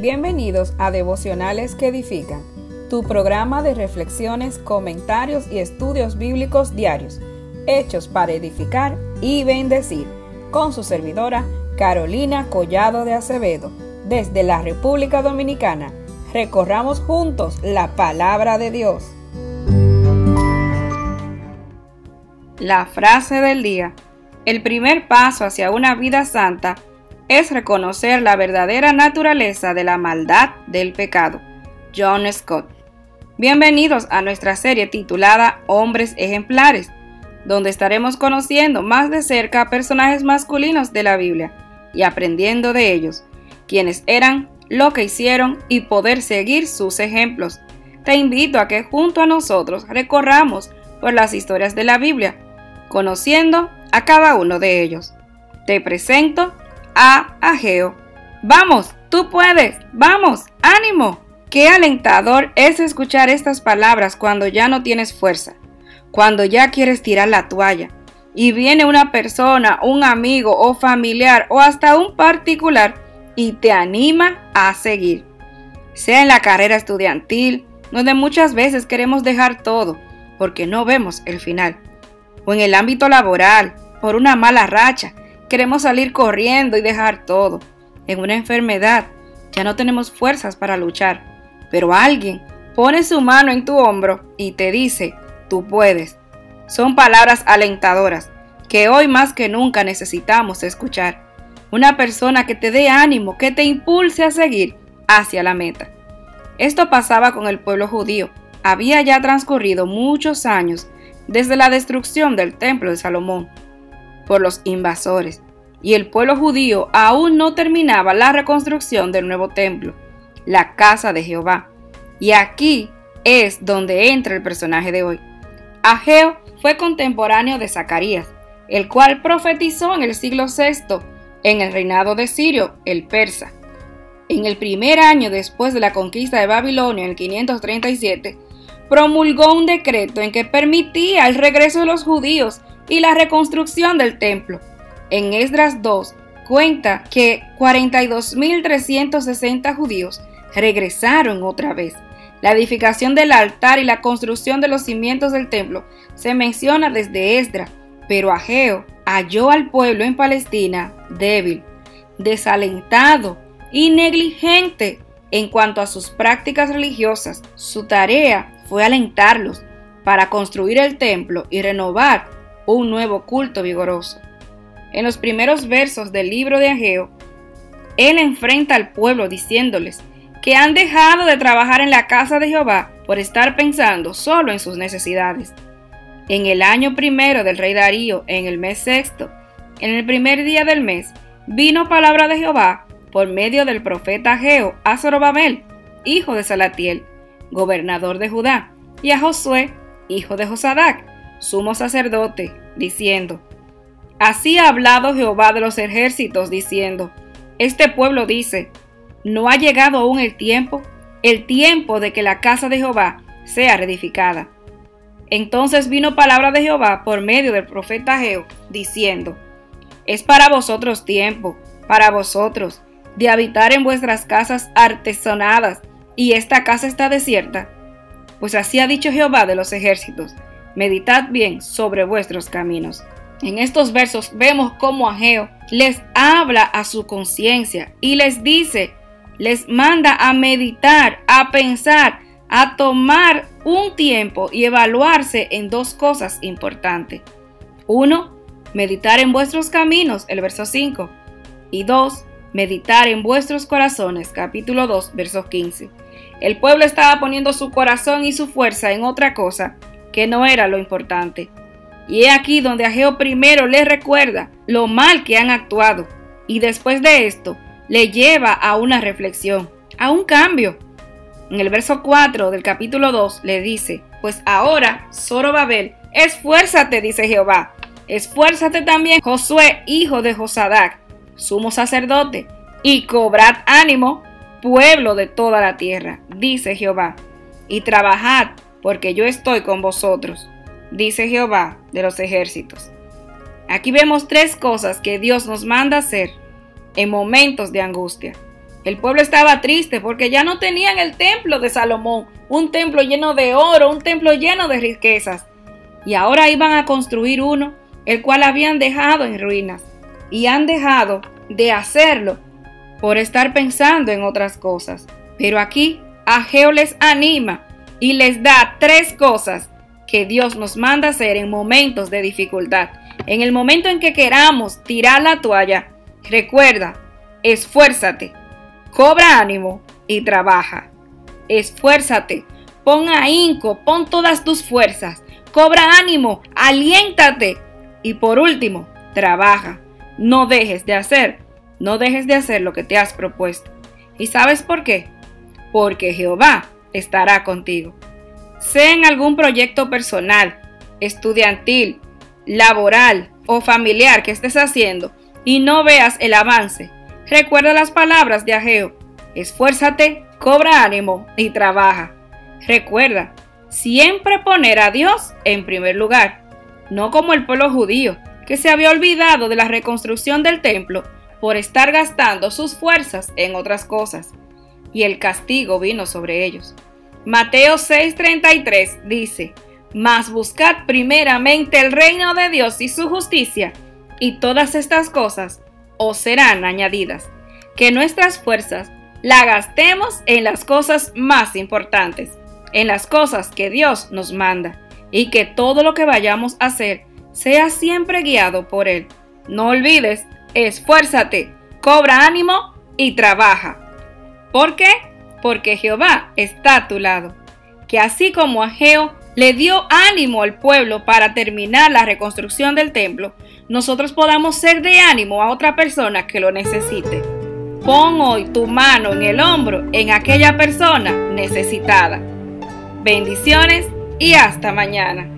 Bienvenidos a Devocionales que Edifican, tu programa de reflexiones, comentarios y estudios bíblicos diarios, hechos para edificar y bendecir, con su servidora Carolina Collado de Acevedo, desde la República Dominicana. Recorramos juntos la palabra de Dios. La frase del día. El primer paso hacia una vida santa es reconocer la verdadera naturaleza de la maldad del pecado. John Scott. Bienvenidos a nuestra serie titulada Hombres Ejemplares, donde estaremos conociendo más de cerca a personajes masculinos de la Biblia y aprendiendo de ellos, quienes eran, lo que hicieron y poder seguir sus ejemplos. Te invito a que junto a nosotros recorramos por las historias de la Biblia, conociendo a cada uno de ellos. Te presento a Ageo. Vamos, tú puedes, vamos, ánimo. Qué alentador es escuchar estas palabras cuando ya no tienes fuerza, cuando ya quieres tirar la toalla y viene una persona, un amigo o familiar o hasta un particular y te anima a seguir. Sea en la carrera estudiantil, donde muchas veces queremos dejar todo porque no vemos el final, o en el ámbito laboral, por una mala racha Queremos salir corriendo y dejar todo. En una enfermedad ya no tenemos fuerzas para luchar, pero alguien pone su mano en tu hombro y te dice, tú puedes. Son palabras alentadoras que hoy más que nunca necesitamos escuchar. Una persona que te dé ánimo, que te impulse a seguir hacia la meta. Esto pasaba con el pueblo judío. Había ya transcurrido muchos años desde la destrucción del templo de Salomón por los invasores, y el pueblo judío aún no terminaba la reconstrucción del nuevo templo, la casa de Jehová. Y aquí es donde entra el personaje de hoy. Ageo fue contemporáneo de Zacarías, el cual profetizó en el siglo VI, en el reinado de Sirio, el persa. En el primer año después de la conquista de Babilonia, en el 537, promulgó un decreto en que permitía el regreso de los judíos y la reconstrucción del templo. En Esdras 2 cuenta que 42.360 judíos regresaron otra vez. La edificación del altar y la construcción de los cimientos del templo se menciona desde Esdras, pero Ageo halló al pueblo en Palestina débil, desalentado y negligente en cuanto a sus prácticas religiosas. Su tarea fue alentarlos para construir el templo y renovar un nuevo culto vigoroso. En los primeros versos del libro de Ageo, él enfrenta al pueblo diciéndoles que han dejado de trabajar en la casa de Jehová por estar pensando solo en sus necesidades. En el año primero del rey Darío, en el mes sexto, en el primer día del mes, vino palabra de Jehová por medio del profeta Ageo a Zorobabel, hijo de Salatiel, gobernador de Judá, y a Josué, hijo de Josadac, sumo sacerdote, diciendo, Así ha hablado Jehová de los ejércitos, diciendo, Este pueblo dice, no ha llegado aún el tiempo, el tiempo de que la casa de Jehová sea reedificada. Entonces vino palabra de Jehová por medio del profeta Geo, diciendo, Es para vosotros tiempo, para vosotros, de habitar en vuestras casas artesonadas, y esta casa está desierta. Pues así ha dicho Jehová de los ejércitos, meditad bien sobre vuestros caminos. En estos versos vemos cómo Ageo les habla a su conciencia y les dice, les manda a meditar, a pensar, a tomar un tiempo y evaluarse en dos cosas importantes. Uno, meditar en vuestros caminos, el verso 5. Y dos, meditar en vuestros corazones, capítulo 2, verso 15. El pueblo estaba poniendo su corazón y su fuerza en otra cosa que no era lo importante. Y he aquí donde Ageo primero le recuerda lo mal que han actuado y después de esto le lleva a una reflexión, a un cambio. En el verso 4 del capítulo 2 le dice, pues ahora, Zorobabel, esfuérzate, dice Jehová, esfuérzate también, Josué, hijo de Josadac, sumo sacerdote, y cobrad ánimo, pueblo de toda la tierra, dice Jehová, y trabajad porque yo estoy con vosotros, dice Jehová de los ejércitos. Aquí vemos tres cosas que Dios nos manda hacer en momentos de angustia. El pueblo estaba triste porque ya no tenían el templo de Salomón, un templo lleno de oro, un templo lleno de riquezas. Y ahora iban a construir uno, el cual habían dejado en ruinas. Y han dejado de hacerlo por estar pensando en otras cosas. Pero aquí Ageo les anima y les da tres cosas que Dios nos manda hacer en momentos de dificultad. En el momento en que queramos tirar la toalla, recuerda, esfuérzate, cobra ánimo y trabaja. Esfuérzate, pon ahínco, pon todas tus fuerzas, cobra ánimo, aliéntate y por último, trabaja. No dejes de hacer, no dejes de hacer lo que te has propuesto. ¿Y sabes por qué? Porque Jehová estará contigo sea en algún proyecto personal, estudiantil, laboral o familiar que estés haciendo y no veas el avance, recuerda las palabras de Ageo. Esfuérzate, cobra ánimo y trabaja. Recuerda, siempre poner a Dios en primer lugar, no como el pueblo judío, que se había olvidado de la reconstrucción del templo por estar gastando sus fuerzas en otras cosas, y el castigo vino sobre ellos. Mateo 6:33 dice, Mas buscad primeramente el reino de Dios y su justicia, y todas estas cosas os serán añadidas. Que nuestras fuerzas la gastemos en las cosas más importantes, en las cosas que Dios nos manda, y que todo lo que vayamos a hacer sea siempre guiado por Él. No olvides, esfuérzate, cobra ánimo y trabaja. ¿Por qué? porque Jehová está a tu lado. Que así como Ageo le dio ánimo al pueblo para terminar la reconstrucción del templo, nosotros podamos ser de ánimo a otra persona que lo necesite. Pon hoy tu mano en el hombro en aquella persona necesitada. Bendiciones y hasta mañana.